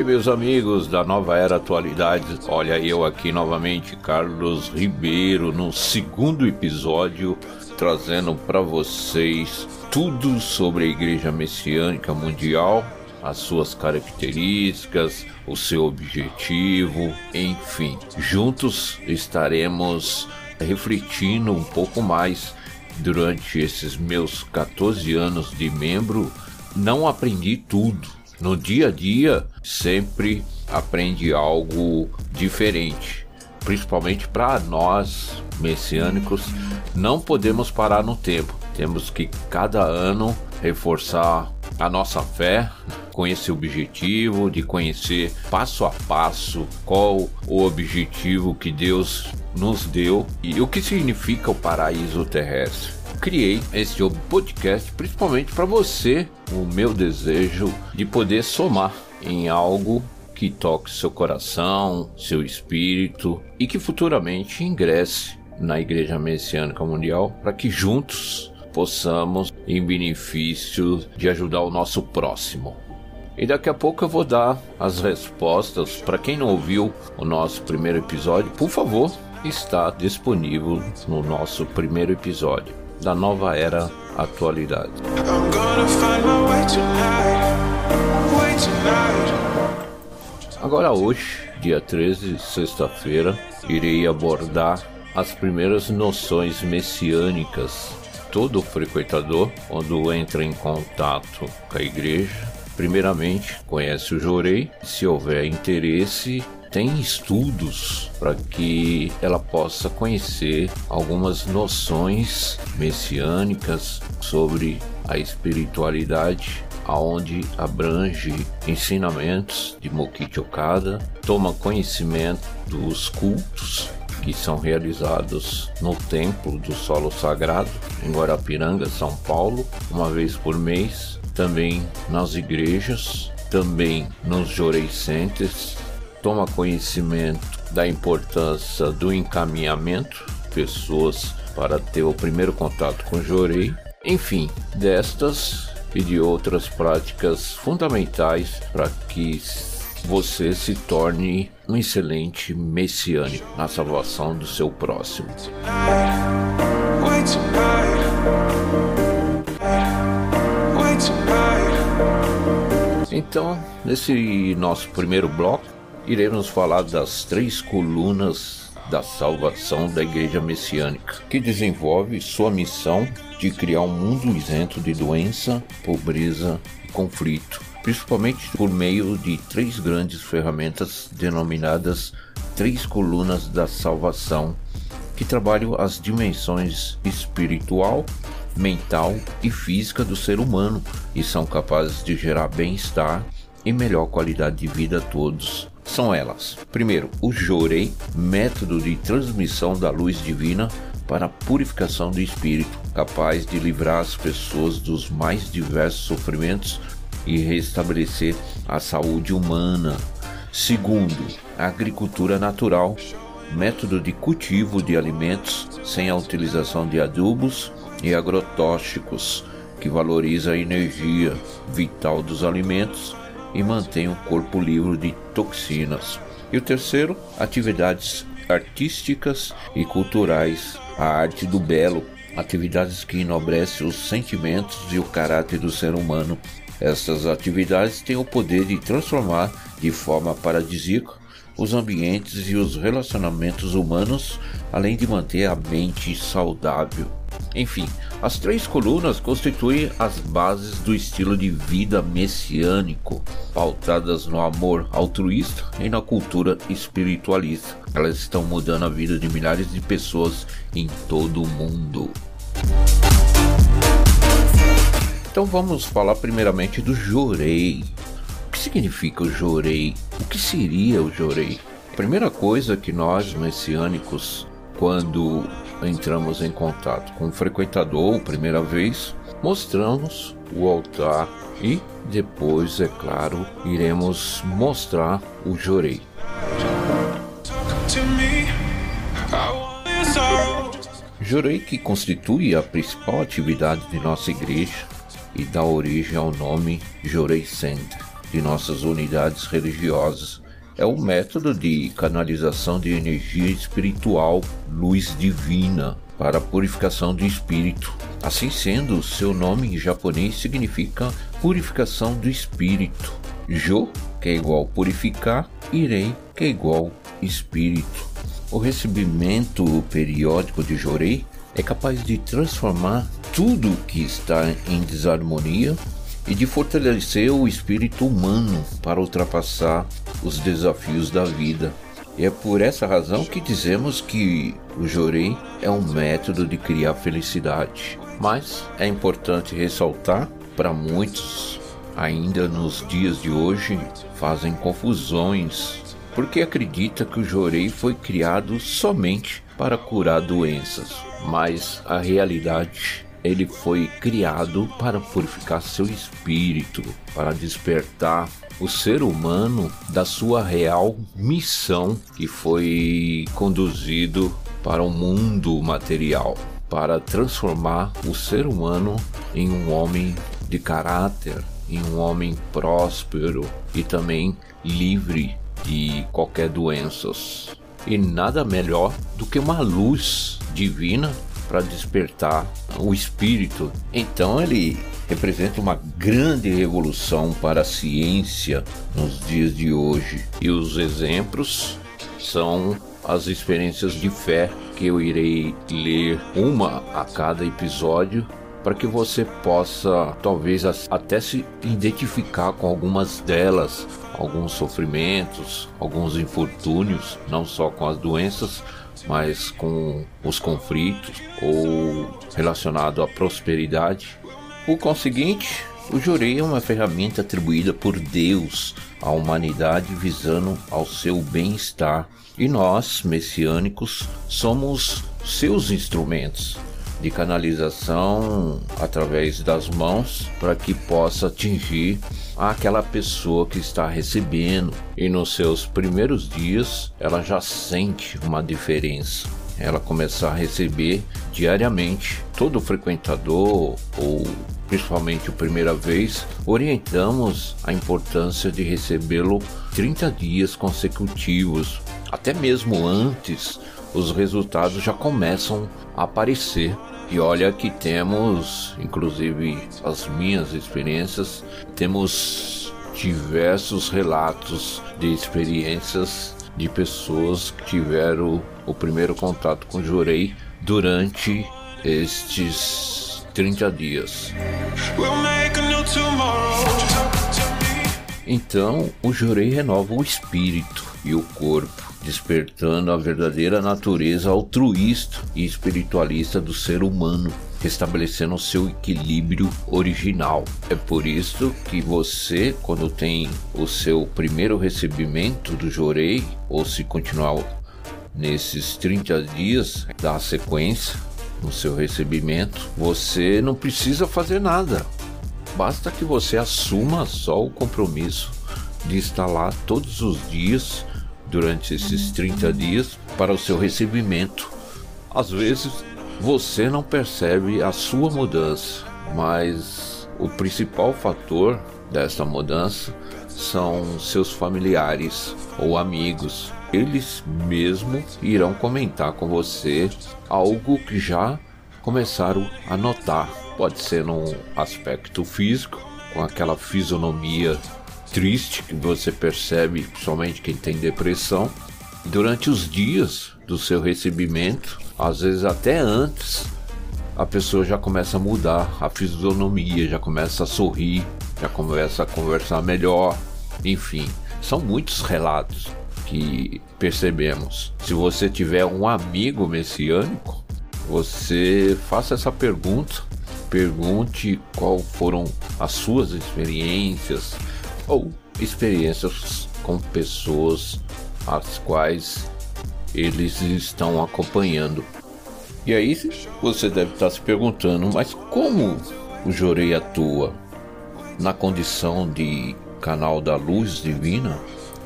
Oi, meus amigos da Nova Era Atualidades. Olha eu aqui novamente, Carlos Ribeiro, no segundo episódio, trazendo para vocês tudo sobre a Igreja Messiânica Mundial, as suas características, o seu objetivo, enfim. Juntos estaremos refletindo um pouco mais durante esses meus 14 anos de membro. Não aprendi tudo no dia a dia sempre aprende algo diferente. Principalmente para nós messiânicos, não podemos parar no tempo. Temos que cada ano reforçar a nossa fé com esse objetivo de conhecer passo a passo qual o objetivo que Deus nos deu e o que significa o paraíso terrestre criei esse podcast principalmente para você, o meu desejo de poder somar em algo que toque seu coração, seu espírito e que futuramente ingresse na Igreja Messiânica Mundial para que juntos possamos, em benefício de ajudar o nosso próximo. E daqui a pouco eu vou dar as respostas. Para quem não ouviu o nosso primeiro episódio, por favor, está disponível no nosso primeiro episódio da nova era atualidade. Agora hoje, dia 13, sexta-feira, irei abordar as primeiras noções messiânicas. Todo frequentador, quando entra em contato com a igreja, primeiramente conhece o Jorei. Se houver interesse, tem estudos para que ela possa conhecer algumas noções messiânicas sobre a espiritualidade aonde abrange ensinamentos de Mokichi Okada, toma conhecimento dos cultos que são realizados no Templo do Solo Sagrado, em Guarapiranga, São Paulo, uma vez por mês, também nas igrejas, também nos Jorei Centers, toma conhecimento da importância do encaminhamento, pessoas para ter o primeiro contato com Jorei, enfim, destas e de outras práticas fundamentais para que você se torne um excelente messiânico na salvação do seu próximo. Então, nesse nosso primeiro bloco, iremos falar das três colunas da salvação da Igreja Messiânica, que desenvolve sua missão de criar um mundo isento de doença, pobreza e conflito, principalmente por meio de três grandes ferramentas denominadas Três Colunas da Salvação, que trabalham as dimensões espiritual, mental e física do ser humano e são capazes de gerar bem-estar e melhor qualidade de vida a todos são elas: primeiro, o Jorei, método de transmissão da luz divina para a purificação do espírito, capaz de livrar as pessoas dos mais diversos sofrimentos e restabelecer a saúde humana. Segundo, a agricultura natural, método de cultivo de alimentos sem a utilização de adubos e agrotóxicos, que valoriza a energia vital dos alimentos e mantém o corpo livre de toxinas. E o terceiro, atividades artísticas e culturais, a arte do belo, atividades que enobrecem os sentimentos e o caráter do ser humano. Essas atividades têm o poder de transformar de forma paradisíaca os ambientes e os relacionamentos humanos, além de manter a mente saudável. Enfim, as três colunas constituem as bases do estilo de vida messiânico, pautadas no amor altruísta e na cultura espiritualista. Elas estão mudando a vida de milhares de pessoas em todo o mundo. Então vamos falar primeiramente do Jorei. O que significa o Jorei? O que seria o Jorei? A primeira coisa que nós messiânicos, quando entramos em contato com o frequentador primeira vez, mostramos o altar e depois, é claro, iremos mostrar o jorei. Jorei que constitui a principal atividade de nossa igreja e dá origem ao nome Jorei Center. de nossas unidades religiosas. É um método de canalização de energia espiritual, luz divina, para purificação do espírito. Assim sendo, seu nome em japonês significa purificação do espírito. Jo, que é igual purificar, Irei, que é igual espírito. O recebimento periódico de Jorei é capaz de transformar tudo que está em desarmonia e de fortalecer o espírito humano para ultrapassar os desafios da vida. E é por essa razão que dizemos que o Jorei é um método de criar felicidade. Mas é importante ressaltar para muitos ainda nos dias de hoje fazem confusões porque acredita que o Jorei foi criado somente para curar doenças, mas a realidade ele foi criado para purificar seu espírito, para despertar o ser humano da sua real missão que foi conduzido para o mundo material, para transformar o ser humano em um homem de caráter, em um homem próspero e também livre de qualquer doenças. E nada melhor do que uma luz divina para despertar o espírito. Então ele representa uma grande revolução para a ciência nos dias de hoje. E os exemplos são as experiências de fé que eu irei ler uma a cada episódio para que você possa talvez até se identificar com algumas delas, alguns sofrimentos, alguns infortúnios, não só com as doenças, mas com os conflitos ou relacionado à prosperidade. Por conseguinte, o jurei é uma ferramenta atribuída por Deus à humanidade visando ao seu bem-estar, e nós, messiânicos, somos seus instrumentos de canalização através das mãos para que possa atingir aquela pessoa que está recebendo e nos seus primeiros dias ela já sente uma diferença. Ela começar a receber diariamente todo frequentador ou principalmente a primeira vez, orientamos a importância de recebê-lo 30 dias consecutivos, até mesmo antes os resultados já começam a aparecer. E olha que temos, inclusive as minhas experiências, temos diversos relatos de experiências de pessoas que tiveram o primeiro contato com o Jurei durante estes 30 dias. Então, o Jurei renova o espírito e o corpo despertando a verdadeira natureza altruísta e espiritualista do ser humano, restabelecendo o seu equilíbrio original. É por isso que você, quando tem o seu primeiro recebimento do Jorei, ou se continuar nesses 30 dias da sequência no seu recebimento, você não precisa fazer nada. Basta que você assuma só o compromisso de estar lá todos os dias durante esses 30 dias para o seu recebimento. Às vezes você não percebe a sua mudança, mas o principal fator dessa mudança são seus familiares ou amigos. Eles mesmo irão comentar com você algo que já começaram a notar. Pode ser num aspecto físico, com aquela fisionomia triste que você percebe, somente quem tem depressão, durante os dias do seu recebimento, às vezes até antes, a pessoa já começa a mudar a fisionomia, já começa a sorrir, já começa a conversar melhor, enfim, são muitos relatos que percebemos. Se você tiver um amigo messiânico, você faça essa pergunta, pergunte qual foram as suas experiências, ou experiências com pessoas as quais eles estão acompanhando. E aí você deve estar se perguntando, mas como o Jorei atua? Na condição de canal da luz divina,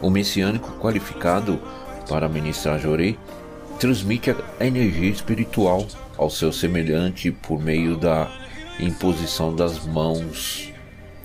o messiânico qualificado para ministrar Jorei transmite a energia espiritual ao seu semelhante por meio da imposição das mãos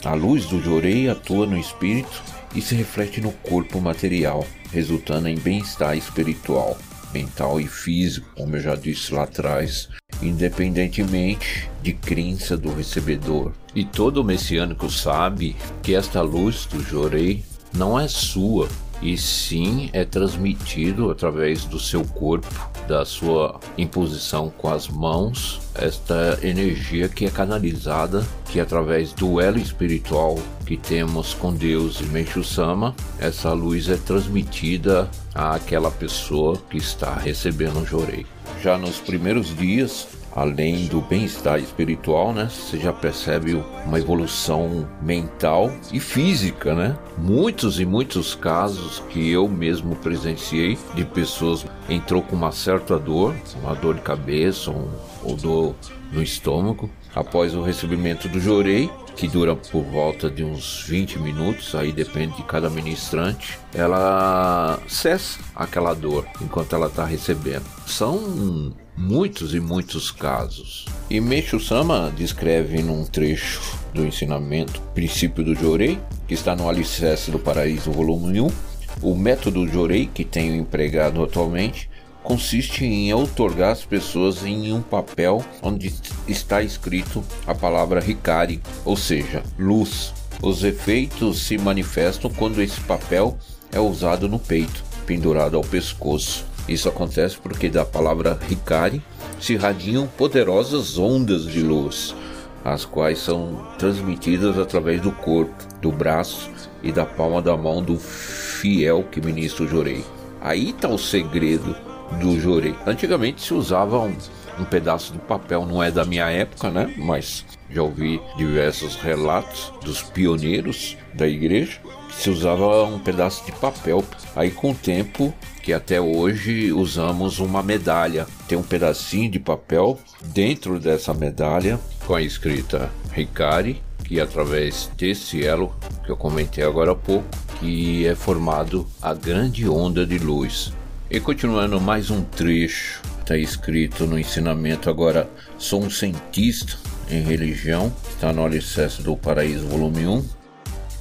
A luz do jorei atua no espírito e se reflete no corpo material, resultando em bem-estar espiritual, mental e físico, como eu já disse lá atrás, independentemente de crença do recebedor. E todo messiânico sabe que esta luz do jorei não é sua, e sim é transmitido através do seu corpo, da sua imposição com as mãos, esta energia que é canalizada, que através do elo espiritual que temos com Deus e Meixo Sama, essa luz é transmitida àquela pessoa que está recebendo o jorei. Já nos primeiros dias, além do bem-estar espiritual, né? Você já percebe uma evolução mental e física, né? Muitos e muitos casos que eu mesmo presenciei de pessoas entrou com uma certa dor, uma dor de cabeça um, ou dor no estômago, após o recebimento do jorei, que dura por volta de uns 20 minutos, aí depende de cada ministrante, ela cessa aquela dor enquanto ela está recebendo. São muitos e muitos casos. E Meixo Sama descreve num trecho do ensinamento Princípio do Jorei, que está no Alicerce do Paraíso, volume 1, o método Jorei que tenho empregado atualmente consiste em outorgar as pessoas em um papel onde está escrito a palavra Hikari, ou seja, luz. Os efeitos se manifestam quando esse papel é usado no peito, pendurado ao pescoço. Isso acontece porque da palavra Hikari se irradiam poderosas ondas de luz, as quais são transmitidas através do corpo, do braço e da palma da mão do fiel que ministra o jorei. Aí está o segredo do jorei. Antigamente se usava um, um pedaço de papel, não é da minha época, né? Mas já ouvi diversos relatos dos pioneiros da igreja que se usava um pedaço de papel. Aí com o tempo que até hoje usamos uma medalha. Tem um pedacinho de papel dentro dessa medalha com a escrita Ricari, que através desse elo que eu comentei agora há pouco, que é formado a grande onda de luz. E continuando mais um trecho, está escrito no ensinamento agora, sou um cientista em religião, está no Alicerce do Paraíso, volume 1,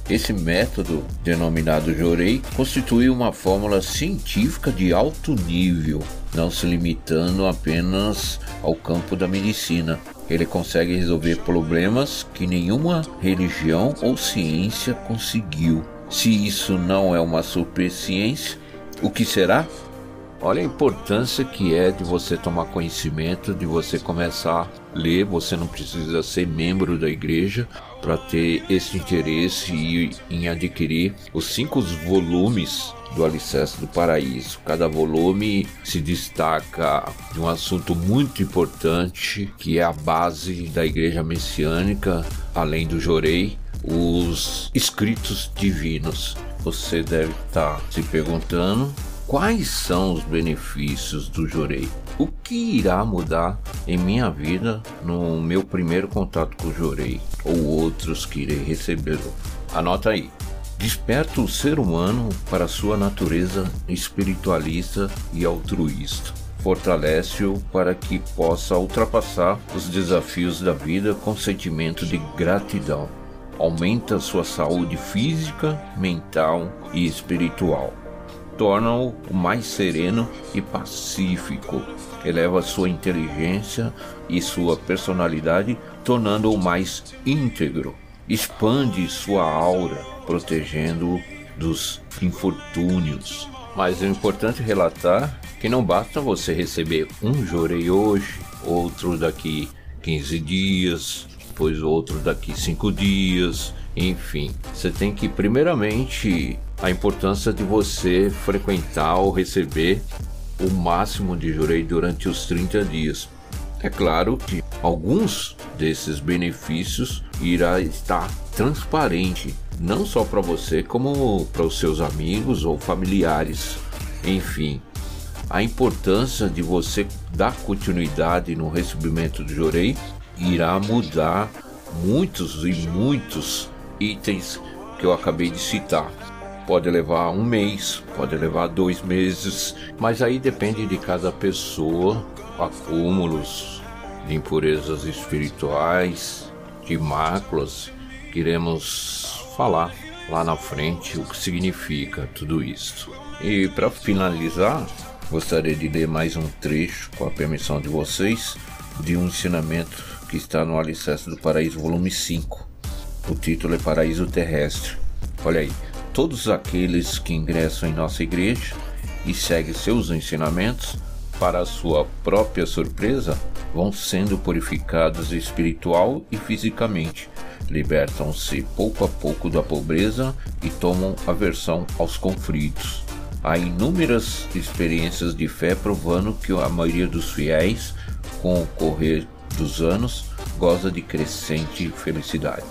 esse método, denominado Jorei, constitui uma fórmula científica de alto nível, não se limitando apenas ao campo da medicina. Ele consegue resolver problemas que nenhuma religião ou ciência conseguiu. Se isso não é uma superciência, o que será? Olha a importância que é de você tomar conhecimento, de você começar a ler. Você não precisa ser membro da igreja para ter esse interesse em adquirir os cinco volumes do Alicerce do Paraíso. Cada volume se destaca de um assunto muito importante que é a base da igreja messiânica, além do Jorei, os escritos divinos. Você deve estar se perguntando Quais são os benefícios do Jorei? O que irá mudar em minha vida no meu primeiro contato com o Jorei ou outros que irei recebê-lo? Anota aí. Desperta o ser humano para sua natureza espiritualista e altruísta. Fortalece-o para que possa ultrapassar os desafios da vida com sentimento de gratidão. Aumenta sua saúde física, mental e espiritual torna-o mais sereno e pacífico, eleva sua inteligência e sua personalidade, tornando-o mais íntegro, expande sua aura, protegendo-o dos infortúnios. Mas é importante relatar que não basta você receber um jorei hoje, outro daqui 15 dias, depois outro daqui 5 dias, enfim. Você tem que primeiramente a importância de você frequentar ou receber o máximo de jurei durante os 30 dias. É claro que alguns desses benefícios irá estar transparente, não só para você, como para os seus amigos ou familiares. Enfim, a importância de você dar continuidade no recebimento do jurei irá mudar muitos e muitos itens que eu acabei de citar. Pode levar um mês, pode levar dois meses, mas aí depende de cada pessoa, acúmulos de impurezas espirituais, de máculas que iremos falar lá na frente o que significa tudo isso. E para finalizar, gostaria de ler mais um trecho, com a permissão de vocês, de um ensinamento que está no Alicerce do Paraíso, volume 5. O título é Paraíso Terrestre. Olha aí, todos aqueles que ingressam em nossa igreja e seguem seus ensinamentos, para sua própria surpresa, vão sendo purificados espiritual e fisicamente, libertam-se pouco a pouco da pobreza e tomam aversão aos conflitos. Há inúmeras experiências de fé provando que a maioria dos fiéis, com o correr dos anos, goza de crescente felicidade.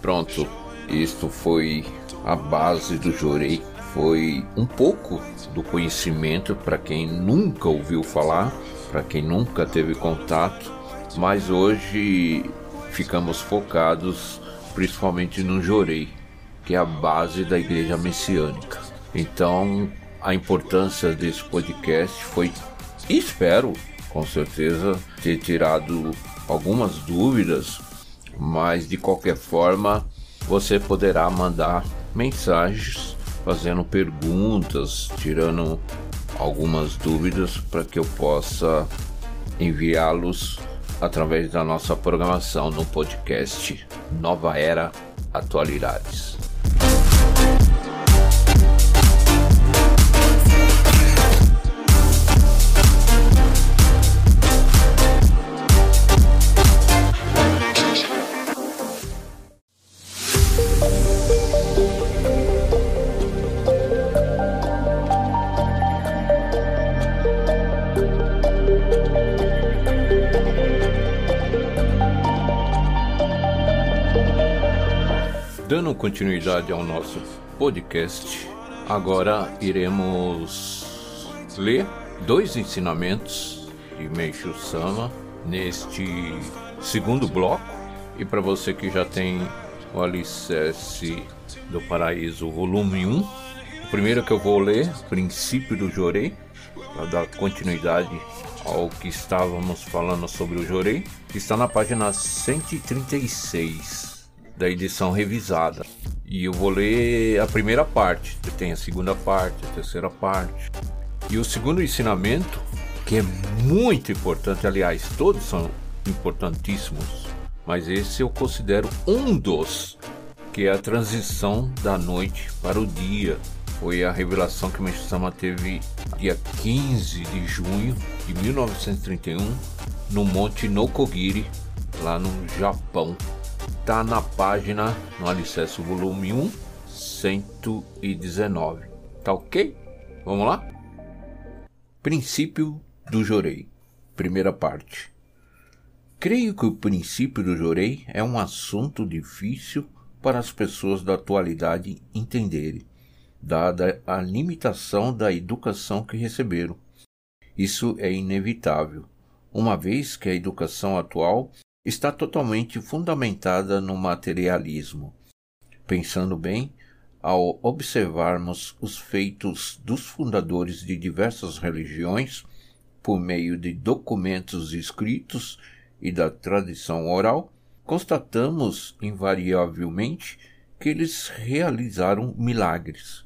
Pronto, isto foi a base do Jorei. Foi um pouco do conhecimento para quem nunca ouviu falar, para quem nunca teve contato, mas hoje ficamos focados principalmente no Jorei, que é a base da igreja messiânica. Então, a importância desse podcast foi, espero, com certeza, ter tirado algumas dúvidas, mas de qualquer forma, você poderá mandar mensagens fazendo perguntas, tirando algumas dúvidas para que eu possa enviá-los através da nossa programação no podcast Nova Era Atualidades. Continuidade ao nosso podcast, agora iremos ler dois ensinamentos de Meishu Sama neste segundo bloco. E para você que já tem o Alicerce do Paraíso, volume 1, o primeiro que eu vou ler, Princípio do Jorei, para dar continuidade ao que estávamos falando sobre o Jorei, que está na página 136 da edição revisada. E eu vou ler a primeira parte, tem a segunda parte, a terceira parte. E o segundo ensinamento, que é muito importante, aliás, todos são importantíssimos, mas esse eu considero um dos, que é a transição da noite para o dia. Foi a revelação que o Mestre-sama teve dia 15 de junho de 1931 no Monte Nokogiri, lá no Japão tá na página no Alicerce volume 1, 119. Tá ok? Vamos lá? Princípio do Jorei. Primeira parte. Creio que o princípio do Jorei é um assunto difícil para as pessoas da atualidade entenderem, dada a limitação da educação que receberam. Isso é inevitável, uma vez que a educação atual está totalmente fundamentada no materialismo. Pensando bem, ao observarmos os feitos dos fundadores de diversas religiões por meio de documentos escritos e da tradição oral, constatamos invariavelmente que eles realizaram milagres.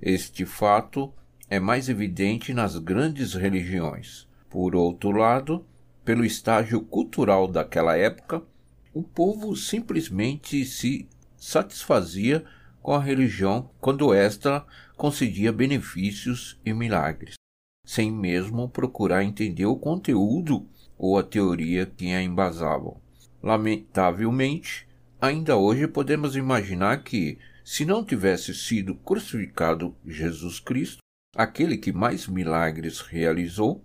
Este fato é mais evidente nas grandes religiões. Por outro lado, pelo estágio cultural daquela época, o povo simplesmente se satisfazia com a religião quando esta concedia benefícios e milagres, sem mesmo procurar entender o conteúdo ou a teoria que a embasavam. Lamentavelmente, ainda hoje podemos imaginar que, se não tivesse sido crucificado Jesus Cristo, aquele que mais milagres realizou,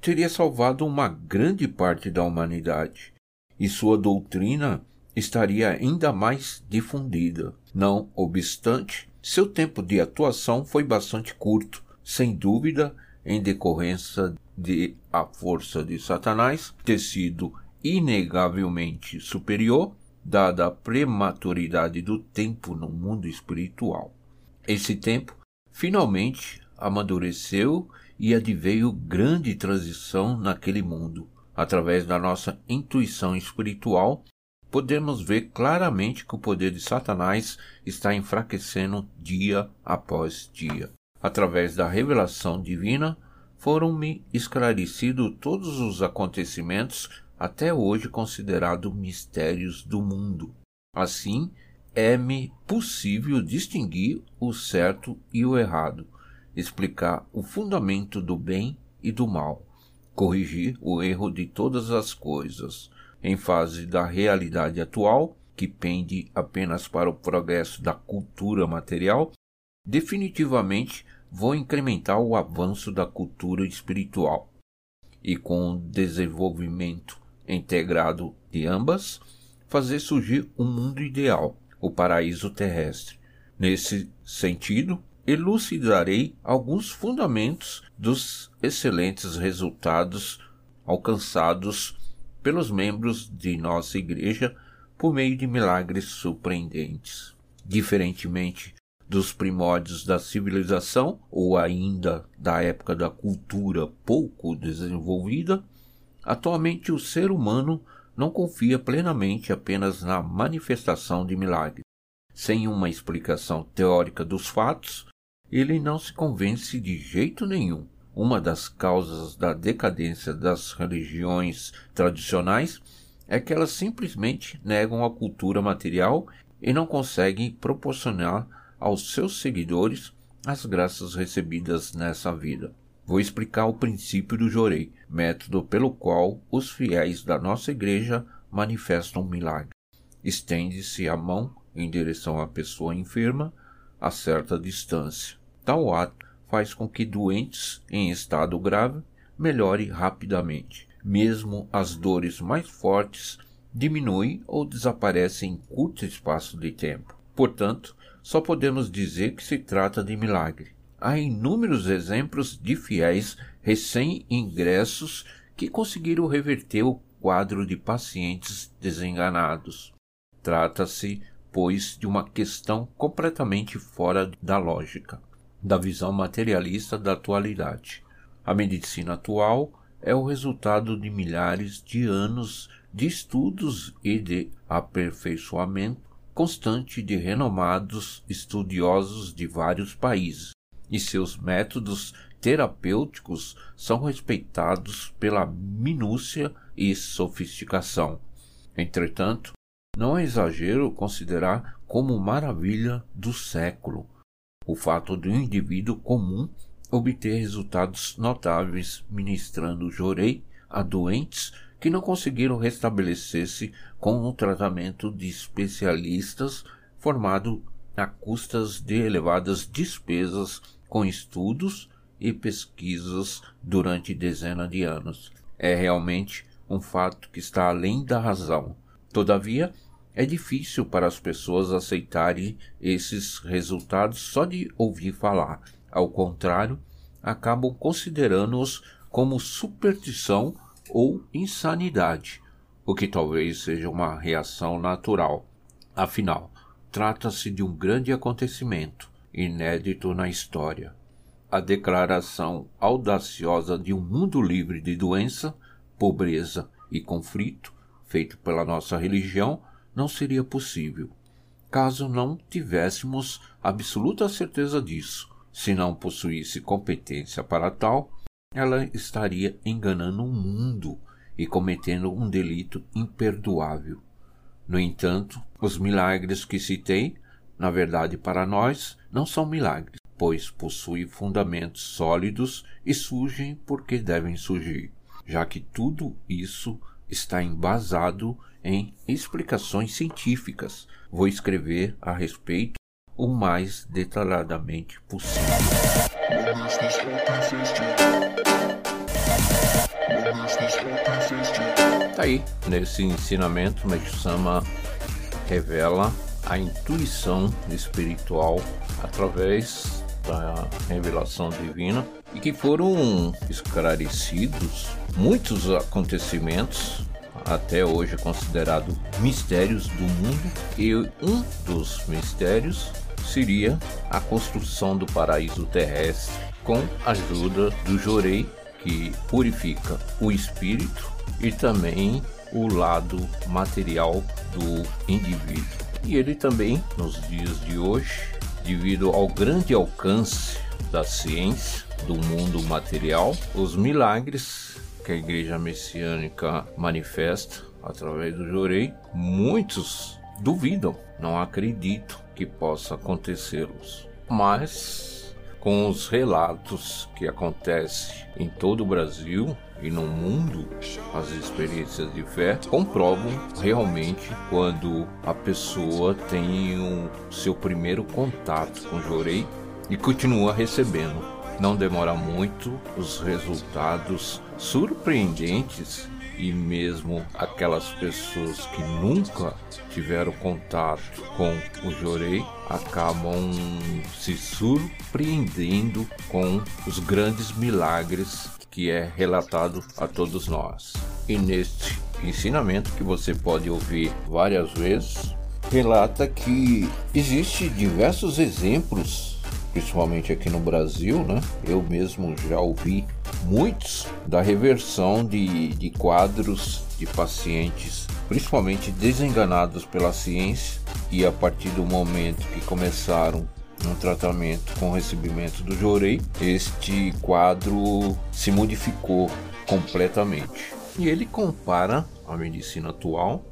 teria salvado uma grande parte da humanidade e sua doutrina estaria ainda mais difundida. Não obstante, seu tempo de atuação foi bastante curto, sem dúvida, em decorrência de a força de Satanás ter sido inegavelmente superior, dada a prematuridade do tempo no mundo espiritual. Esse tempo finalmente amadureceu e adveio grande transição naquele mundo, através da nossa intuição espiritual, podemos ver claramente que o poder de Satanás está enfraquecendo dia após dia. Através da revelação divina, foram-me esclarecidos todos os acontecimentos até hoje considerados mistérios do mundo. Assim, é-me possível distinguir o certo e o errado, explicar o fundamento do bem e do mal, corrigir o erro de todas as coisas, em fase da realidade atual, que pende apenas para o progresso da cultura material, definitivamente vou incrementar o avanço da cultura espiritual. E com o desenvolvimento integrado de ambas, fazer surgir um mundo ideal, o paraíso terrestre. Nesse sentido, elucidarei alguns fundamentos dos excelentes resultados alcançados pelos membros de nossa igreja por meio de milagres surpreendentes. Diferentemente dos primórdios da civilização ou ainda da época da cultura pouco desenvolvida, atualmente o ser humano não confia plenamente apenas na manifestação de milagres. Sem uma explicação teórica dos fatos, ele não se convence de jeito nenhum. Uma das causas da decadência das religiões tradicionais é que elas simplesmente negam a cultura material e não conseguem proporcionar aos seus seguidores as graças recebidas nessa vida. Vou explicar o princípio do jorei, método pelo qual os fiéis da nossa igreja manifestam um milagre. Estende-se a mão em direção à pessoa enferma a certa distância. Tal ato faz com que doentes em estado grave melhore rapidamente. Mesmo as dores mais fortes diminuem ou desaparecem em curto espaço de tempo. Portanto, só podemos dizer que se trata de milagre. Há inúmeros exemplos de fiéis recém-ingressos que conseguiram reverter o quadro de pacientes desenganados. Trata-se pois, de uma questão completamente fora da lógica, da visão materialista da atualidade. A medicina atual é o resultado de milhares de anos de estudos e de aperfeiçoamento constante de renomados estudiosos de vários países, e seus métodos terapêuticos são respeitados pela minúcia e sofisticação. Entretanto, não é exagero considerar como maravilha do século o fato de um indivíduo comum obter resultados notáveis ministrando jorei a doentes que não conseguiram restabelecer-se com um tratamento de especialistas formado a custas de elevadas despesas com estudos e pesquisas durante dezenas de anos. É realmente um fato que está além da razão. Todavia, é difícil para as pessoas aceitarem esses resultados só de ouvir falar. Ao contrário, acabam considerando-os como superstição ou insanidade, o que talvez seja uma reação natural. Afinal, trata-se de um grande acontecimento, inédito na história. A declaração audaciosa de um mundo livre de doença, pobreza e conflito, feito pela nossa religião, não seria possível, caso não tivéssemos absoluta certeza disso. Se não possuísse competência para tal, ela estaria enganando o mundo e cometendo um delito imperdoável. No entanto, os milagres que citei, na verdade para nós, não são milagres, pois possuem fundamentos sólidos e surgem porque devem surgir, já que tudo isso está embasado em explicações científicas. Vou escrever a respeito o mais detalhadamente possível. Tá aí, nesse ensinamento, Meixama revela a intuição espiritual através da revelação divina e que foram esclarecidos muitos acontecimentos até hoje considerados mistérios do mundo e um dos mistérios seria a construção do paraíso terrestre com a ajuda do Jorei que purifica o espírito e também o lado material do indivíduo. E ele também, nos dias de hoje, devido ao grande alcance da ciência, do mundo material, os milagres que a igreja messiânica manifesta através do Jorei, muitos duvidam, não acreditam que possa acontecê-los. Mas com os relatos que acontecem em todo o Brasil e no mundo, as experiências de fé comprovam realmente quando a pessoa tem o seu primeiro contato com o Jorei e continua recebendo não demora muito, os resultados surpreendentes e mesmo aquelas pessoas que nunca tiveram contato com o Jorei acabam se surpreendendo com os grandes milagres que é relatado a todos nós. E neste ensinamento que você pode ouvir várias vezes, relata que existe diversos exemplos principalmente aqui no Brasil, né? Eu mesmo já ouvi muitos da reversão de, de quadros de pacientes, principalmente desenganados pela ciência, e a partir do momento que começaram um tratamento com recebimento do Jorei, este quadro se modificou completamente. E ele compara a medicina atual,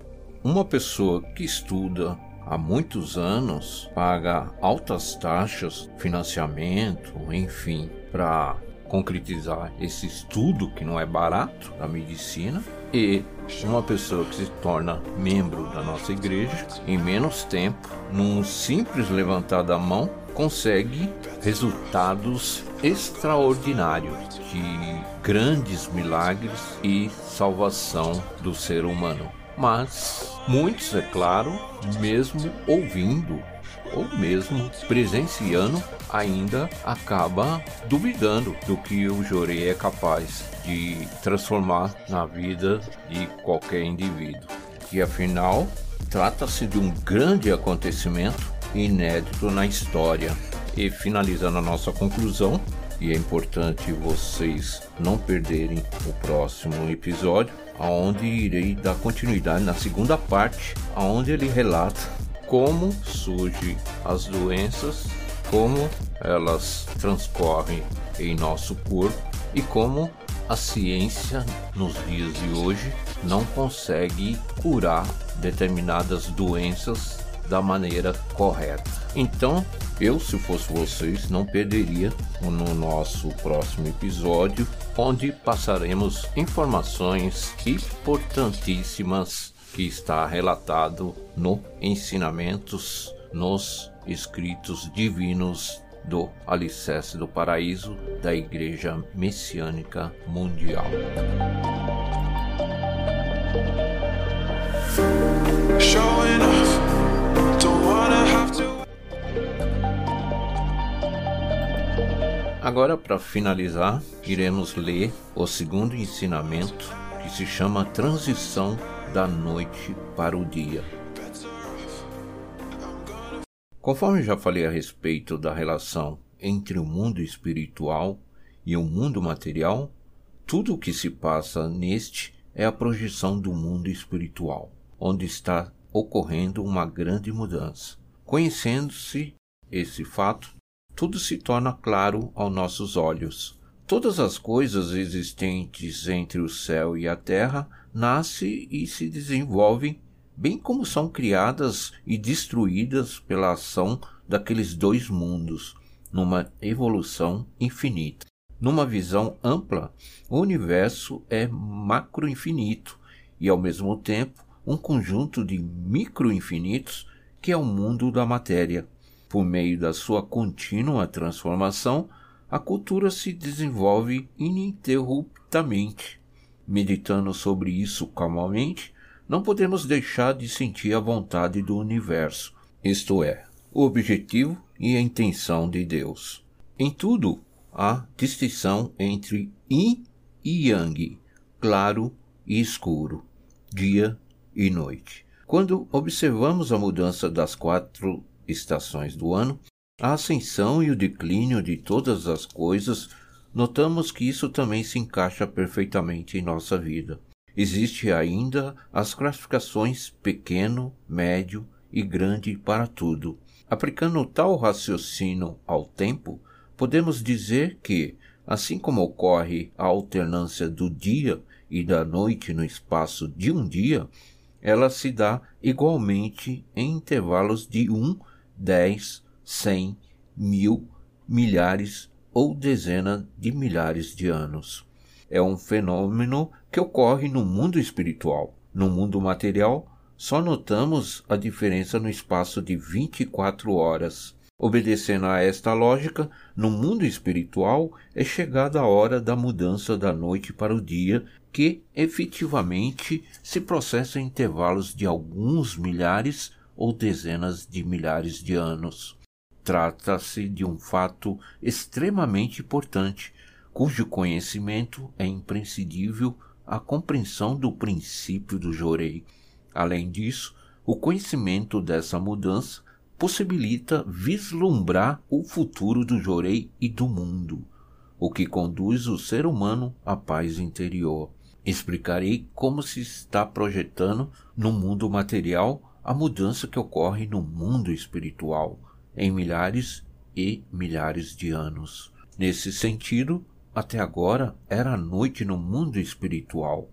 uma pessoa que estuda há muitos anos paga altas taxas, financiamento, enfim, para concretizar esse estudo que não é barato da medicina e uma pessoa que se torna membro da nossa igreja em menos tempo, num simples levantar da mão, consegue resultados extraordinários de grandes milagres e salvação do ser humano. Mas muitos, é claro, mesmo ouvindo ou mesmo presenciando, ainda acaba duvidando do que o Jorei é capaz de transformar na vida de qualquer indivíduo. E afinal, trata-se de um grande acontecimento inédito na história. E finalizando a nossa conclusão, e é importante vocês não perderem o próximo episódio, aonde irei dar continuidade na segunda parte, aonde ele relata como surgem as doenças, como elas transcorrem em nosso corpo e como a ciência nos dias de hoje não consegue curar determinadas doenças da maneira correta. Então, eu, se fosse vocês, não perderia no nosso próximo episódio, onde passaremos informações importantíssimas que está relatado no Ensinamentos nos Escritos Divinos do Alicerce do Paraíso da Igreja Messiânica Mundial. Showing Agora, para finalizar, iremos ler o segundo ensinamento que se chama Transição da Noite para o Dia. Conforme já falei a respeito da relação entre o mundo espiritual e o mundo material, tudo o que se passa neste é a projeção do mundo espiritual, onde está ocorrendo uma grande mudança. Conhecendo-se esse fato, tudo se torna claro aos nossos olhos. Todas as coisas existentes entre o céu e a terra nascem e se desenvolvem, bem como são criadas e destruídas pela ação daqueles dois mundos, numa evolução infinita. Numa visão ampla, o universo é macroinfinito e, ao mesmo tempo, um conjunto de microinfinitos que é o mundo da matéria. Por meio da sua contínua transformação, a cultura se desenvolve ininterruptamente. Meditando sobre isso calmamente, não podemos deixar de sentir a vontade do universo, isto é, o objetivo e a intenção de Deus. Em tudo há distinção entre yin e yang, claro e escuro, dia e noite. Quando observamos a mudança das quatro estações do ano, a ascensão e o declínio de todas as coisas, notamos que isso também se encaixa perfeitamente em nossa vida. Existe ainda as classificações pequeno, médio e grande para tudo. Aplicando tal raciocínio ao tempo, podemos dizer que, assim como ocorre a alternância do dia e da noite no espaço de um dia, ela se dá igualmente em intervalos de um, dez, cem, mil, milhares ou dezenas de milhares de anos. É um fenômeno que ocorre no mundo espiritual. No mundo material, só notamos a diferença no espaço de 24 horas. Obedecendo a esta lógica, no mundo espiritual é chegada a hora da mudança da noite para o dia, que efetivamente se processa em intervalos de alguns milhares ou dezenas de milhares de anos. Trata-se de um fato extremamente importante, cujo conhecimento é imprescindível à compreensão do princípio do Jorei. Além disso, o conhecimento dessa mudança possibilita vislumbrar o futuro do Jorei e do mundo, o que conduz o ser humano à paz interior. Explicarei como se está projetando no mundo material a mudança que ocorre no mundo espiritual em milhares e milhares de anos. Nesse sentido, até agora era noite no mundo espiritual.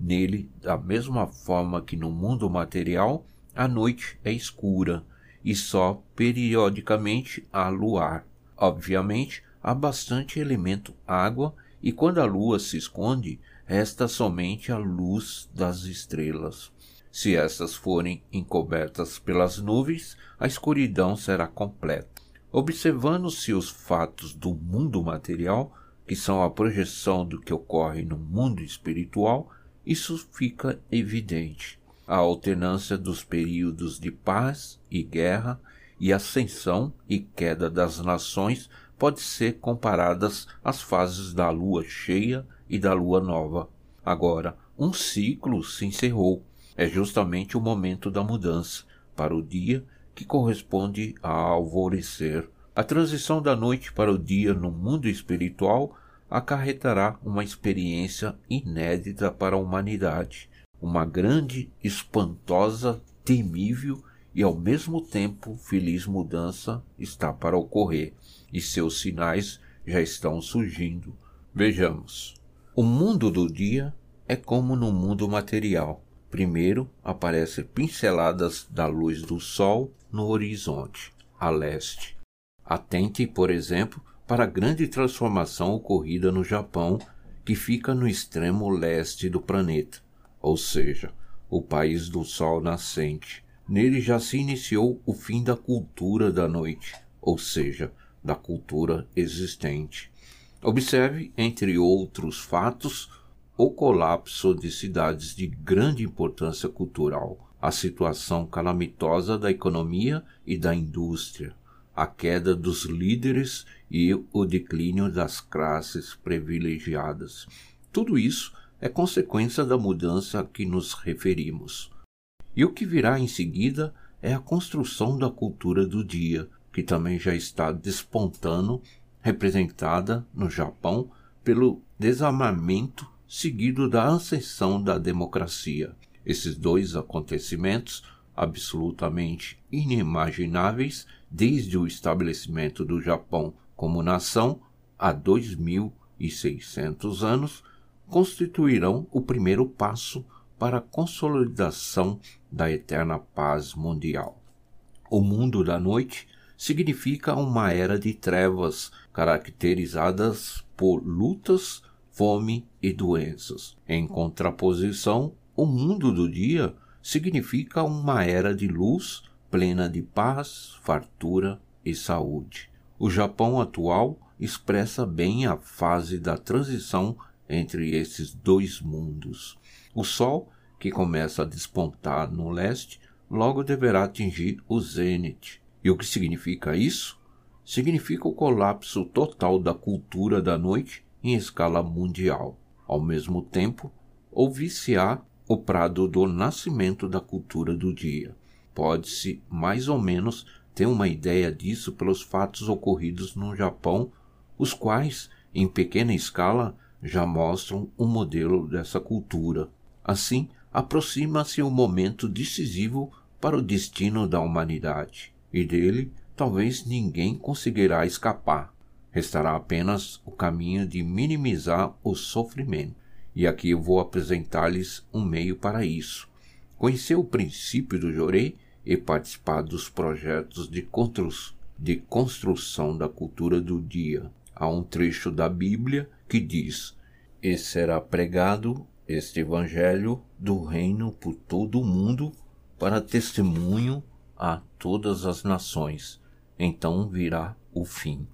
Nele, da mesma forma que no mundo material, a noite é escura e só periodicamente há luar. Obviamente, há bastante elemento água e quando a lua se esconde, resta somente a luz das estrelas. Se essas forem encobertas pelas nuvens, a escuridão será completa. Observando-se os fatos do mundo material, que são a projeção do que ocorre no mundo espiritual, isso fica evidente. A alternância dos períodos de paz e guerra e ascensão e queda das nações pode ser comparadas às fases da lua cheia e da lua nova. Agora, um ciclo se encerrou. É justamente o momento da mudança para o dia que corresponde a alvorecer. A transição da noite para o dia no mundo espiritual acarretará uma experiência inédita para a humanidade, uma grande, espantosa, temível e ao mesmo tempo feliz mudança está para ocorrer e seus sinais já estão surgindo. Vejamos. O mundo do dia é como no mundo material. Primeiro aparecem pinceladas da luz do sol no horizonte, a leste. Atente, por exemplo, para a grande transformação ocorrida no Japão, que fica no extremo leste do planeta, ou seja, o país do sol nascente. Nele já se iniciou o fim da cultura da noite, ou seja, da cultura existente. Observe, entre outros fatos, o colapso de cidades de grande importância cultural, a situação calamitosa da economia e da indústria, a queda dos líderes e o declínio das classes privilegiadas. Tudo isso é consequência da mudança a que nos referimos. E o que virá em seguida é a construção da cultura do dia, que também já está despontando, representada no Japão pelo desarmamento seguido da ascensão da democracia. Esses dois acontecimentos absolutamente inimagináveis desde o estabelecimento do Japão como nação há 2.600 anos, constituirão o primeiro passo para a consolidação da eterna paz mundial. O mundo da noite significa uma era de trevas caracterizadas por lutas, fome e doenças. Em contraposição, o mundo do dia significa uma era de luz plena de paz, fartura e saúde. O Japão atual expressa bem a fase da transição entre esses dois mundos. O Sol, que começa a despontar no leste, logo deverá atingir o zênite. E o que significa isso? Significa o colapso total da cultura da noite em escala mundial. Ao mesmo tempo, ouvir-se-á o prado do nascimento da cultura do dia. Pode-se, mais ou menos, ter uma ideia disso pelos fatos ocorridos no Japão, os quais, em pequena escala, já mostram um modelo dessa cultura. Assim, aproxima-se o momento decisivo para o destino da humanidade, e dele talvez ninguém conseguirá escapar. Restará apenas o caminho de minimizar o sofrimento. E aqui eu vou apresentar-lhes um meio para isso. Conhecer o princípio do Jorei e participar dos projetos de, de construção da cultura do dia. Há um trecho da Bíblia que diz: E será pregado este evangelho do reino por todo o mundo para testemunho a todas as nações. Então virá o fim.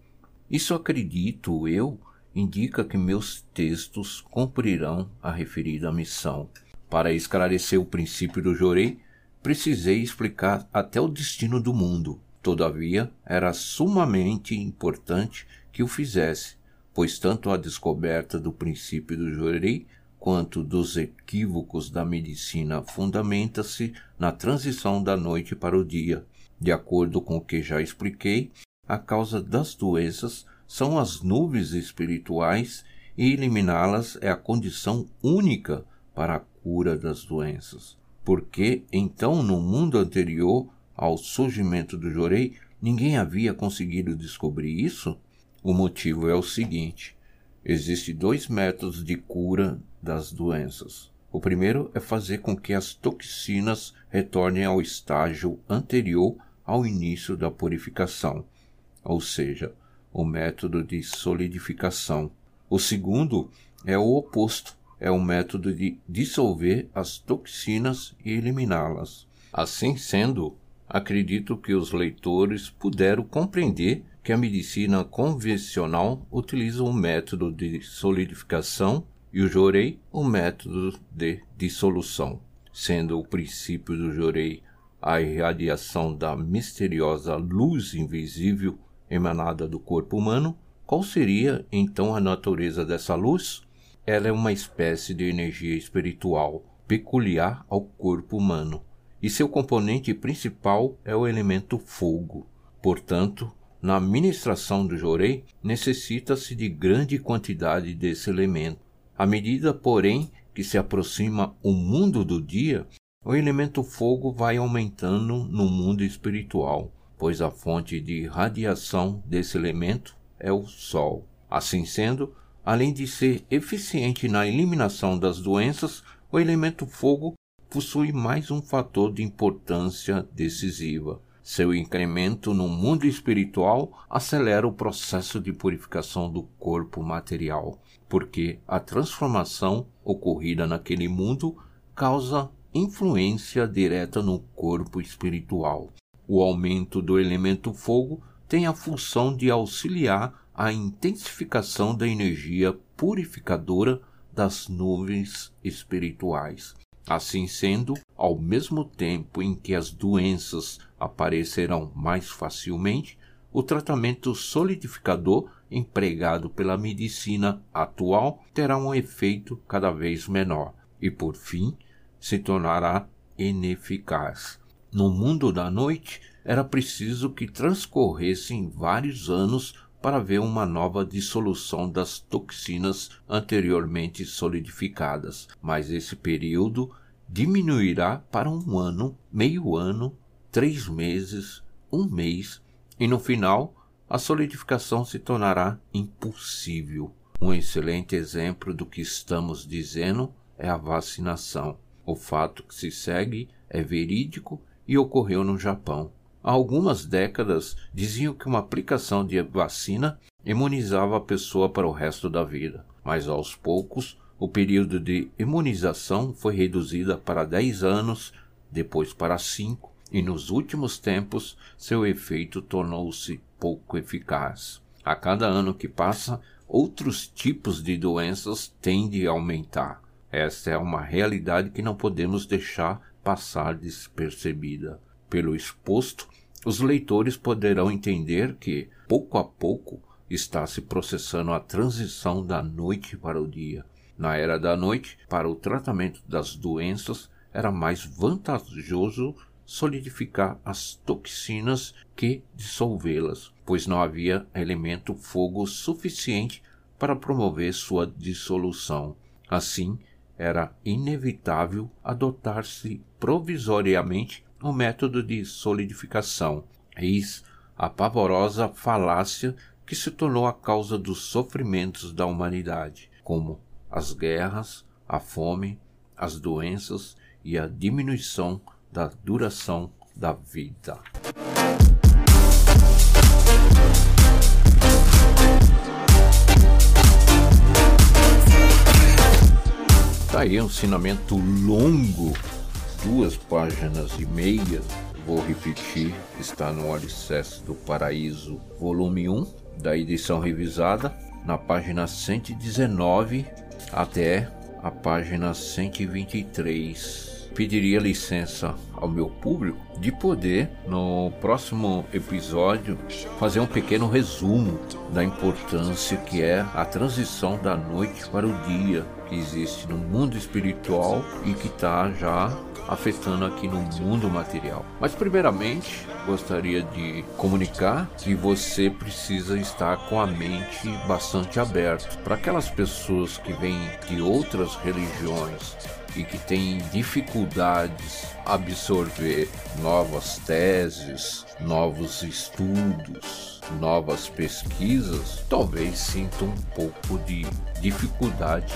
Isso acredito eu indica que meus textos cumprirão a referida missão. Para esclarecer o princípio do Jorei, precisei explicar até o destino do mundo. Todavia, era sumamente importante que o fizesse, pois tanto a descoberta do princípio do Jorei quanto dos equívocos da medicina fundamenta-se na transição da noite para o dia. De acordo com o que já expliquei, a causa das doenças são as nuvens espirituais e eliminá-las é a condição única para a cura das doenças. Porque então no mundo anterior ao surgimento do Jorei ninguém havia conseguido descobrir isso? O motivo é o seguinte: existem dois métodos de cura das doenças. O primeiro é fazer com que as toxinas retornem ao estágio anterior ao início da purificação, ou seja, o método de solidificação. O segundo é o oposto, é o método de dissolver as toxinas e eliminá-las. Assim sendo, acredito que os leitores puderam compreender que a medicina convencional utiliza o método de solidificação e o Jorei o método de dissolução, sendo o princípio do Jorei a irradiação da misteriosa luz invisível emanada do corpo humano, qual seria então a natureza dessa luz? Ela é uma espécie de energia espiritual peculiar ao corpo humano, e seu componente principal é o elemento fogo. Portanto, na administração do jorei, necessita-se de grande quantidade desse elemento. À medida, porém, que se aproxima o mundo do dia, o elemento fogo vai aumentando no mundo espiritual, pois a fonte de radiação desse elemento é o Sol. Assim sendo, além de ser eficiente na eliminação das doenças, o elemento fogo possui mais um fator de importância decisiva. Seu incremento no mundo espiritual acelera o processo de purificação do corpo material, porque a transformação ocorrida naquele mundo causa influência direta no corpo espiritual. O aumento do elemento fogo tem a função de auxiliar a intensificação da energia purificadora das nuvens espirituais. Assim sendo, ao mesmo tempo em que as doenças aparecerão mais facilmente, o tratamento solidificador empregado pela medicina atual terá um efeito cada vez menor e, por fim, se tornará ineficaz. No mundo da noite, era preciso que transcorressem vários anos para ver uma nova dissolução das toxinas anteriormente solidificadas, mas esse período diminuirá para um ano, meio ano, três meses, um mês, e no final a solidificação se tornará impossível. Um excelente exemplo do que estamos dizendo é a vacinação. O fato que se segue é verídico e ocorreu no Japão. Há algumas décadas diziam que uma aplicação de vacina imunizava a pessoa para o resto da vida, mas aos poucos o período de imunização foi reduzido para 10 anos, depois para 5, e nos últimos tempos seu efeito tornou-se pouco eficaz. A cada ano que passa, outros tipos de doenças tendem a aumentar. Esta é uma realidade que não podemos deixar passar despercebida. Pelo exposto, os leitores poderão entender que, pouco a pouco, está se processando a transição da noite para o dia. Na era da noite, para o tratamento das doenças, era mais vantajoso solidificar as toxinas que dissolvê-las, pois não havia elemento fogo suficiente para promover sua dissolução. Assim, era inevitável adotar-se provisoriamente o um método de solidificação. Eis a pavorosa falácia que se tornou a causa dos sofrimentos da humanidade, como as guerras, a fome, as doenças e a diminuição da duração da vida. Tá aí um ensinamento longo, duas páginas e meia. Vou repetir, está no Alicerce do Paraíso, volume 1, da edição revisada, na página 119 até a página 123 pediria licença ao meu público de poder, no próximo episódio, fazer um pequeno resumo da importância que é a transição da noite para o dia que existe no mundo espiritual e que está já afetando aqui no mundo material. Mas primeiramente, gostaria de comunicar que você precisa estar com a mente bastante aberta para aquelas pessoas que vêm de outras religiões e que têm dificuldades absorver novas teses, novos estudos, novas pesquisas, talvez sintam um pouco de dificuldade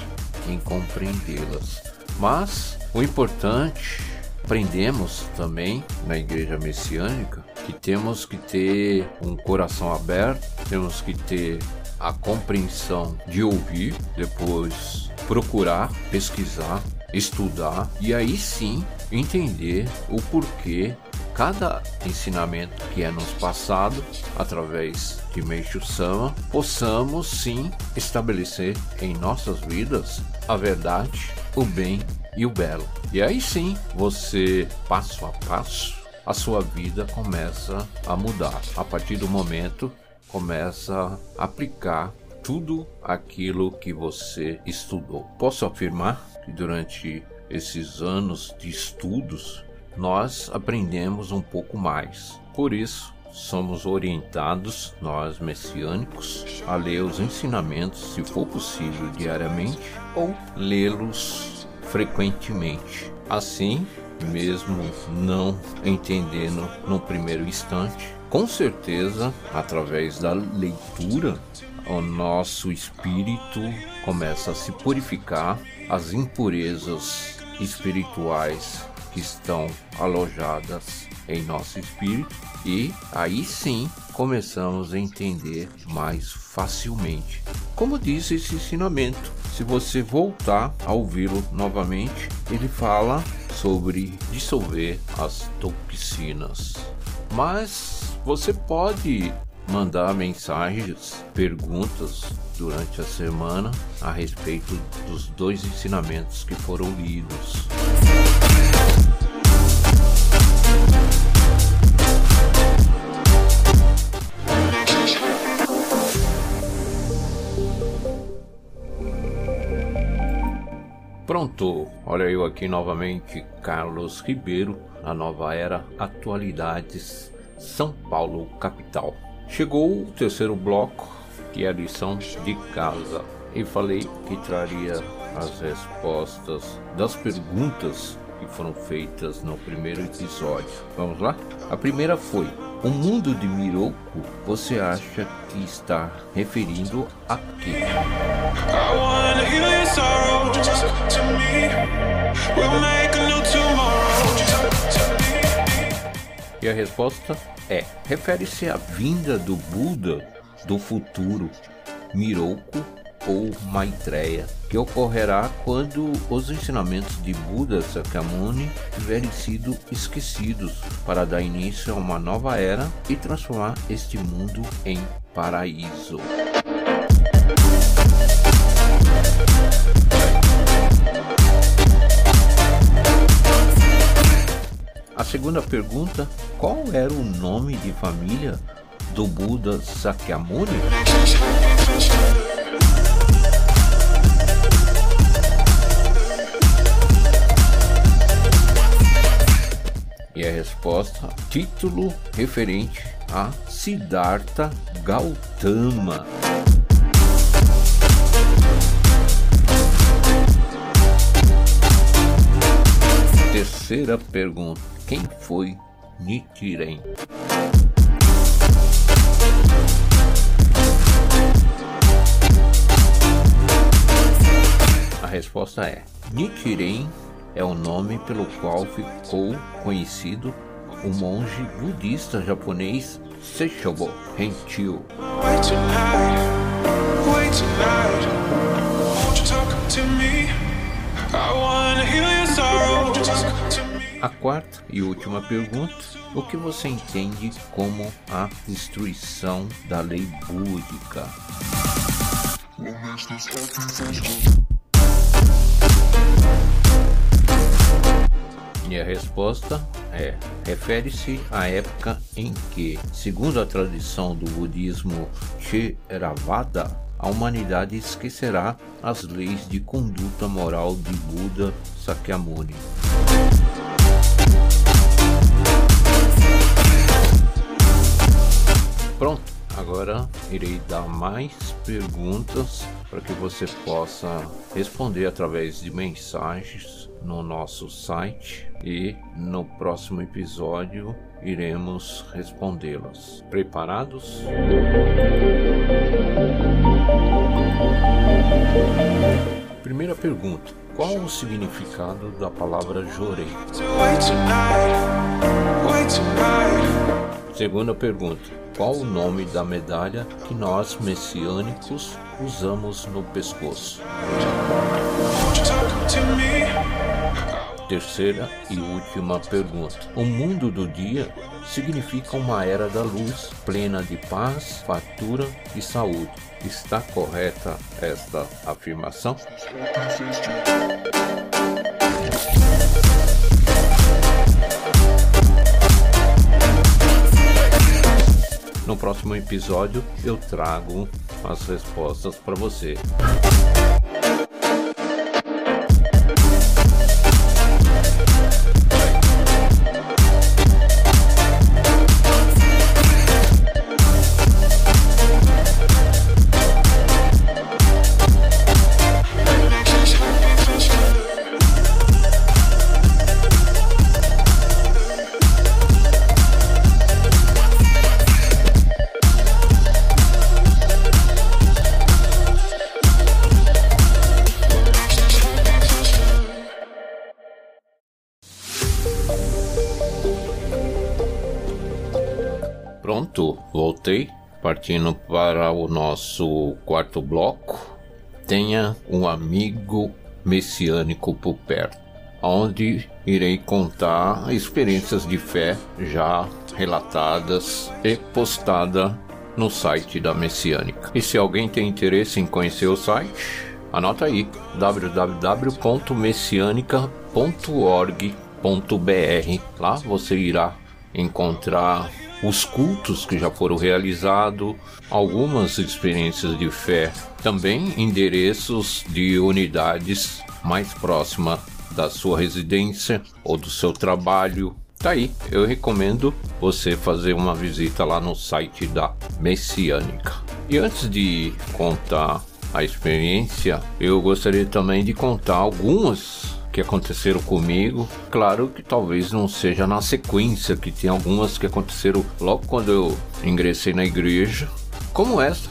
em compreendê-las. Mas o importante, aprendemos também na igreja messiânica que temos que ter um coração aberto, temos que ter a compreensão de ouvir, depois procurar, pesquisar, estudar e aí sim entender o porquê cada ensinamento que é nos passado através de Meixo Sama, possamos sim estabelecer em nossas vidas a verdade, o bem e o belo. E aí sim, você passo a passo, a sua vida começa a mudar. A partir do momento começa a aplicar tudo aquilo que você estudou. Posso afirmar que durante esses anos de estudos nós aprendemos um pouco mais. Por isso, somos orientados, nós messiânicos, a ler os ensinamentos, se for possível, diariamente ou lê-los frequentemente. Assim, mesmo não entendendo no primeiro instante, com certeza, através da leitura, o nosso espírito começa a se purificar, as impurezas espirituais que estão alojadas em nosso espírito e aí sim começamos a entender mais facilmente. Como diz esse ensinamento, se você voltar a ouvi-lo novamente, ele fala sobre dissolver as toxinas. Mas você pode mandar mensagens, perguntas durante a semana a respeito dos dois ensinamentos que foram lidos. Pronto, olha eu aqui novamente, Carlos Ribeiro, na nova era Atualidades, São Paulo, capital. Chegou o terceiro bloco, que é a lição de casa, e falei que traria as respostas das perguntas que foram feitas no primeiro episódio. Vamos lá? A primeira foi: O mundo de Miroku você acha que está referindo a quê? E a resposta é: refere-se à vinda do Buda do futuro, Miroku ou Maitreya, que ocorrerá quando os ensinamentos de Buda Sakyamuni tiverem sido esquecidos, para dar início a uma nova era e transformar este mundo em paraíso. A segunda pergunta: qual era o nome de família do Buda Sakyamuni? E a resposta: título referente a Siddhartha Gautama. Terceira pergunta: quem foi Nichiren? A resposta é: Nichiren é o nome pelo qual ficou conhecido o monge budista japonês Seishobo Henchio. A quarta e última pergunta: o que você entende como a destruição da lei búdica? E a resposta é: refere-se à época em que, segundo a tradição do budismo Theravada, a humanidade esquecerá as leis de conduta moral de Buda Sakyamuni. Pronto, agora irei dar mais perguntas para que você possa responder através de mensagens no nosso site e no próximo episódio iremos respondê-las. Preparados? Primeira pergunta: Qual o significado da palavra jorei? Segunda pergunta: Qual o nome da medalha que nós messiânicos usamos no pescoço? Terceira e última pergunta. O mundo do dia significa uma era da luz, plena de paz, fartura e saúde. Está correta esta afirmação? No próximo episódio eu trago as respostas para você. Partindo para o nosso quarto bloco. Tenha um amigo messiânico por perto, onde irei contar experiências de fé já relatadas e postada no site da Messiânica. E se alguém tem interesse em conhecer o site, anota aí www.messianica.org.br. Lá você irá encontrar os cultos que já foram realizados, algumas experiências de fé, também endereços de unidades mais próximas da sua residência ou do seu trabalho. Tá aí, eu recomendo você fazer uma visita lá no site da Messiânica. E antes de contar a experiência, eu gostaria também de contar algumas que aconteceram comigo. Claro que talvez não seja na sequência, que tem algumas que aconteceram logo quando eu ingressei na igreja, como essa,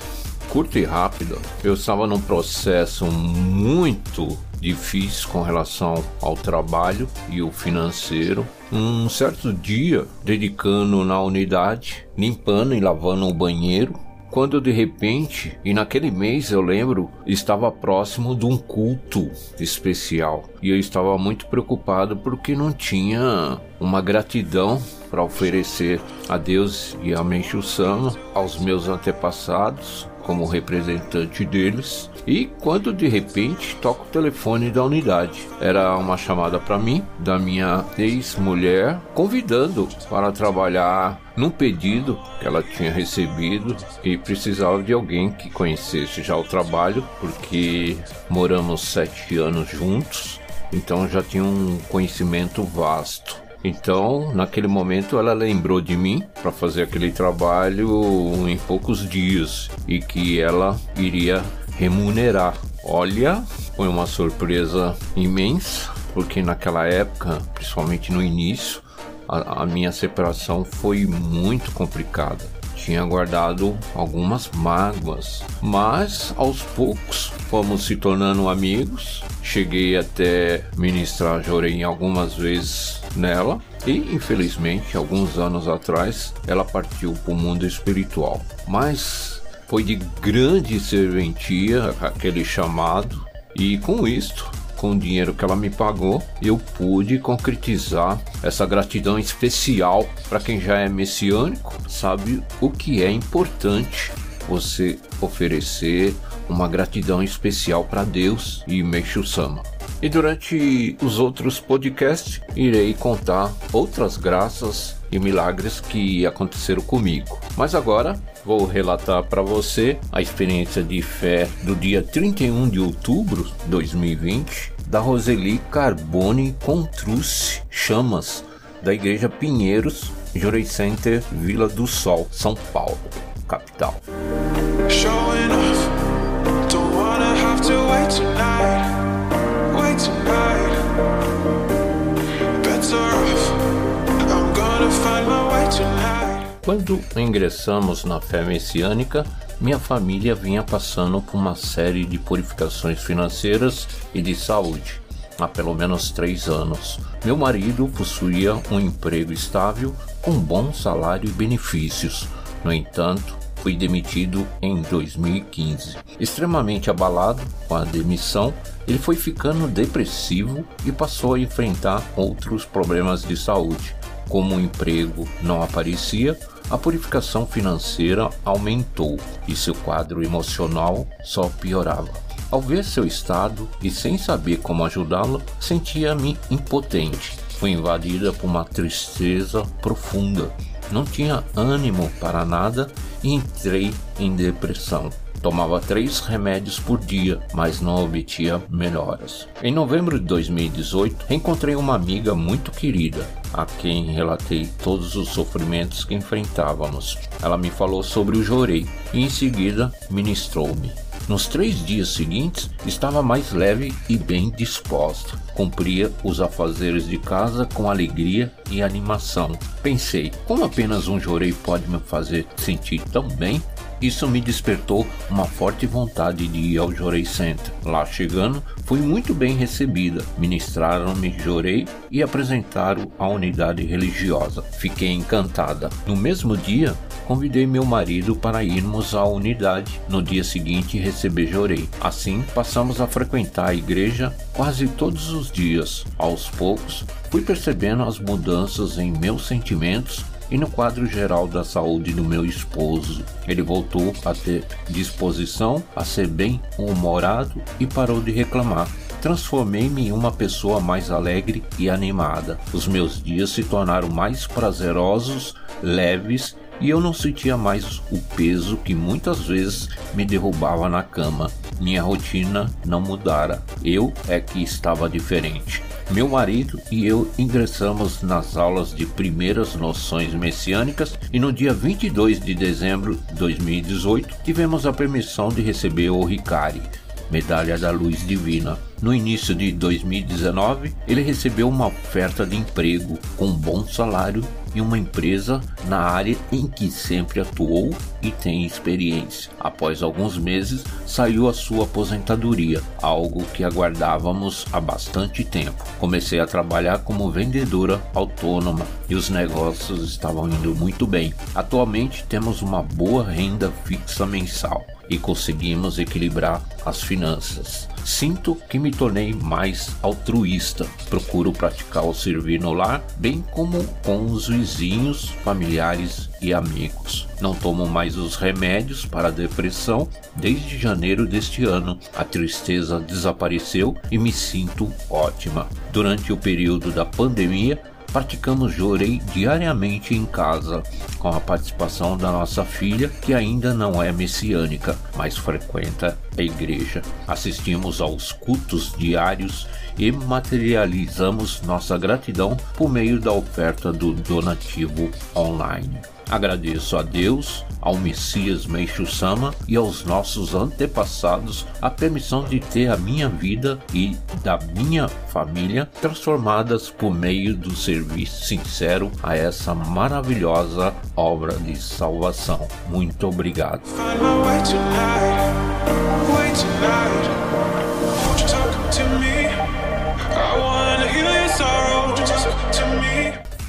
curta e rápida. Eu estava num processo muito difícil com relação ao trabalho e o financeiro. Um certo dia, dedicando na unidade, limpando e lavando o banheiro, quando de repente, e naquele mês eu lembro, estava próximo de um culto especial. E eu estava muito preocupado porque não tinha uma gratidão para oferecer a Deus e a Menchu Sama, aos meus antepassados, como representante deles. E quando de repente toca o telefone da unidade, era uma chamada para mim, da minha ex-mulher, convidando para trabalhar num pedido que ela tinha recebido e precisava de alguém que conhecesse já o trabalho, porque moramos sete anos juntos, então já tinha um conhecimento vasto. Então, naquele momento, ela lembrou de mim para fazer aquele trabalho em poucos dias e que ela iria remunerar. Olha, foi uma surpresa imensa, porque naquela época, principalmente no início, a, a minha separação foi muito complicada. Tinha guardado algumas mágoas, mas aos poucos fomos se tornando amigos. Cheguei até ministrar Jorei algumas vezes nela e infelizmente alguns anos atrás ela partiu para o mundo espiritual. Mas foi de grande serventia aquele chamado e com isto com o dinheiro que ela me pagou, eu pude concretizar essa gratidão especial para quem já é messiânico, sabe o que é importante você oferecer uma gratidão especial para Deus e Meixo Sama. E durante os outros podcasts irei contar outras graças e milagres que aconteceram comigo. Mas agora vou relatar para você a experiência de fé do dia 31 de outubro de 2020 da Roseli Carbone Contruce Chamas da Igreja Pinheiros, Jurei Center, Vila do Sol, São Paulo, capital. Quando ingressamos na fé messiânica, minha família vinha passando por uma série de purificações financeiras e de saúde há pelo menos três anos. Meu marido possuía um emprego estável, com bom salário e benefícios. No entanto, fui demitido em 2015. Extremamente abalado com a demissão, ele foi ficando depressivo e passou a enfrentar outros problemas de saúde. Como o emprego não aparecia, a purificação financeira aumentou e seu quadro emocional só piorava. Ao ver seu estado e sem saber como ajudá-lo, sentia-me impotente. Fui invadida por uma tristeza profunda. Não tinha ânimo para nada e entrei em depressão. Tomava três remédios por dia, mas não obtinha melhoras. Em novembro de 2018, encontrei uma amiga muito querida, a quem relatei todos os sofrimentos que enfrentávamos. Ela me falou sobre o Jorei e em seguida ministrou-me. Nos três dias seguintes, estava mais leve e bem disposta. Cumpria os afazeres de casa com alegria e animação. Pensei, como apenas um jorei pode me fazer sentir tão bem? Isso me despertou uma forte vontade de ir ao Jorei Center. Lá chegando, fui muito bem recebida. Ministraram-me Jorei e apresentaram a unidade religiosa. Fiquei encantada. No mesmo dia, convidei meu marido para irmos à unidade. No dia seguinte, receber Jorei. Assim, passamos a frequentar a igreja quase todos os dias. Aos poucos, fui percebendo as mudanças em meus sentimentos e no quadro geral da saúde do meu esposo. Ele voltou a ter disposição, a ser bem humorado e parou de reclamar. Transformei-me em uma pessoa mais alegre e animada. Os meus dias se tornaram mais prazerosos, leves e eu não sentia mais o peso que muitas vezes me derrubava na cama. Minha rotina não mudara. Eu é que estava diferente. Meu marido e eu ingressamos nas aulas de primeiras noções messiânicas e no dia 22 de dezembro de 2018 tivemos a permissão de receber o Ricari, Medalha da Luz Divina. No início de 2019, ele recebeu uma oferta de emprego com bom salário em uma empresa na área em que sempre atuou e tem experiência. Após alguns meses, saiu a sua aposentadoria, algo que aguardávamos há bastante tempo. Comecei a trabalhar como vendedora autônoma e os negócios estavam indo muito bem. Atualmente temos uma boa renda fixa mensal e conseguimos equilibrar as finanças. Sinto que me tornei mais altruísta. Procuro praticar o servir no lar, bem como com os vizinhos, familiares e amigos. Não tomo mais os remédios para a depressão desde janeiro deste ano. A tristeza desapareceu e me sinto ótima. Durante o período da pandemia, praticamos jorei diariamente em casa, com a participação da nossa filha, que ainda não é messiânica, mas frequenta a igreja. Assistimos aos cultos diários e materializamos nossa gratidão por meio da oferta do donativo online. Agradeço a Deus, ao Messias Meixo Sama e aos nossos antepassados a permissão de ter a minha vida e da minha família transformadas por meio do serviço sincero a essa maravilhosa obra de salvação. Muito obrigado.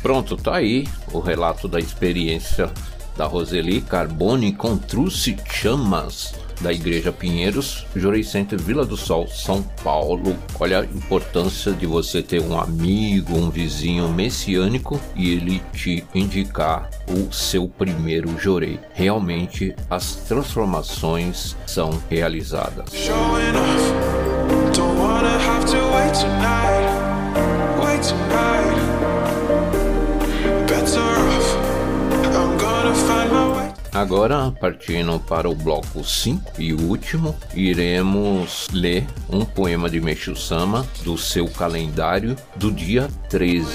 Pronto, tá aí o relato da experiência da Roseli Carbone com Truce Chamas da Igreja Pinheiros, Jurei Center Vila do Sol, São Paulo. Olha a importância de você ter um amigo, um vizinho messiânico e ele te indicar o seu primeiro Jorei. Realmente as transformações são realizadas. Agora, partindo para o bloco 5 e último, iremos ler um poema de Meixo Sama do seu calendário do dia 13.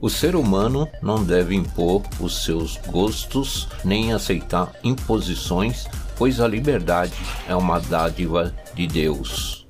O ser humano não deve impor os seus gostos nem aceitar imposições, pois a liberdade é uma dádiva de Deus.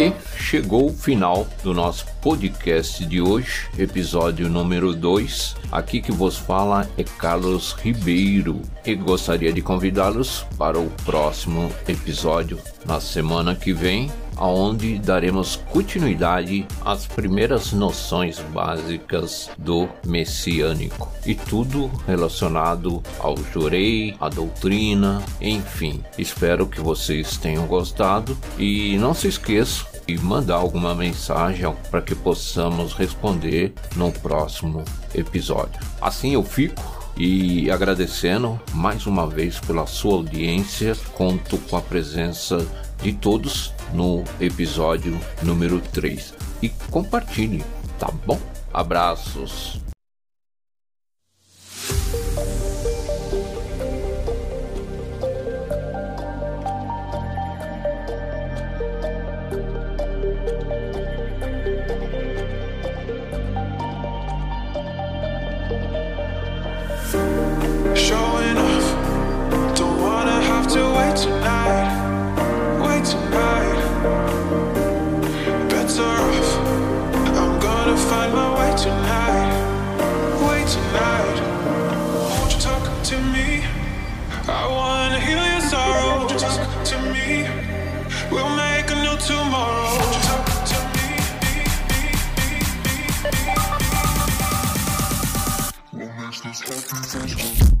Aí, chegou o final do nosso podcast de hoje, episódio número 2. Aqui que vos fala é Carlos Ribeiro e gostaria de convidá-los para o próximo episódio na semana que vem, aonde daremos continuidade às primeiras noções básicas do messiânico e tudo relacionado ao jurei, à doutrina, enfim. Espero que vocês tenham gostado e não se esqueçam de mandar alguma mensagem para que possamos responder no próximo episódio. Assim eu fico e agradecendo mais uma vez pela sua audiência. Conto com a presença de todos no episódio número 3 e compartilhe, tá bom? Abraços. This is.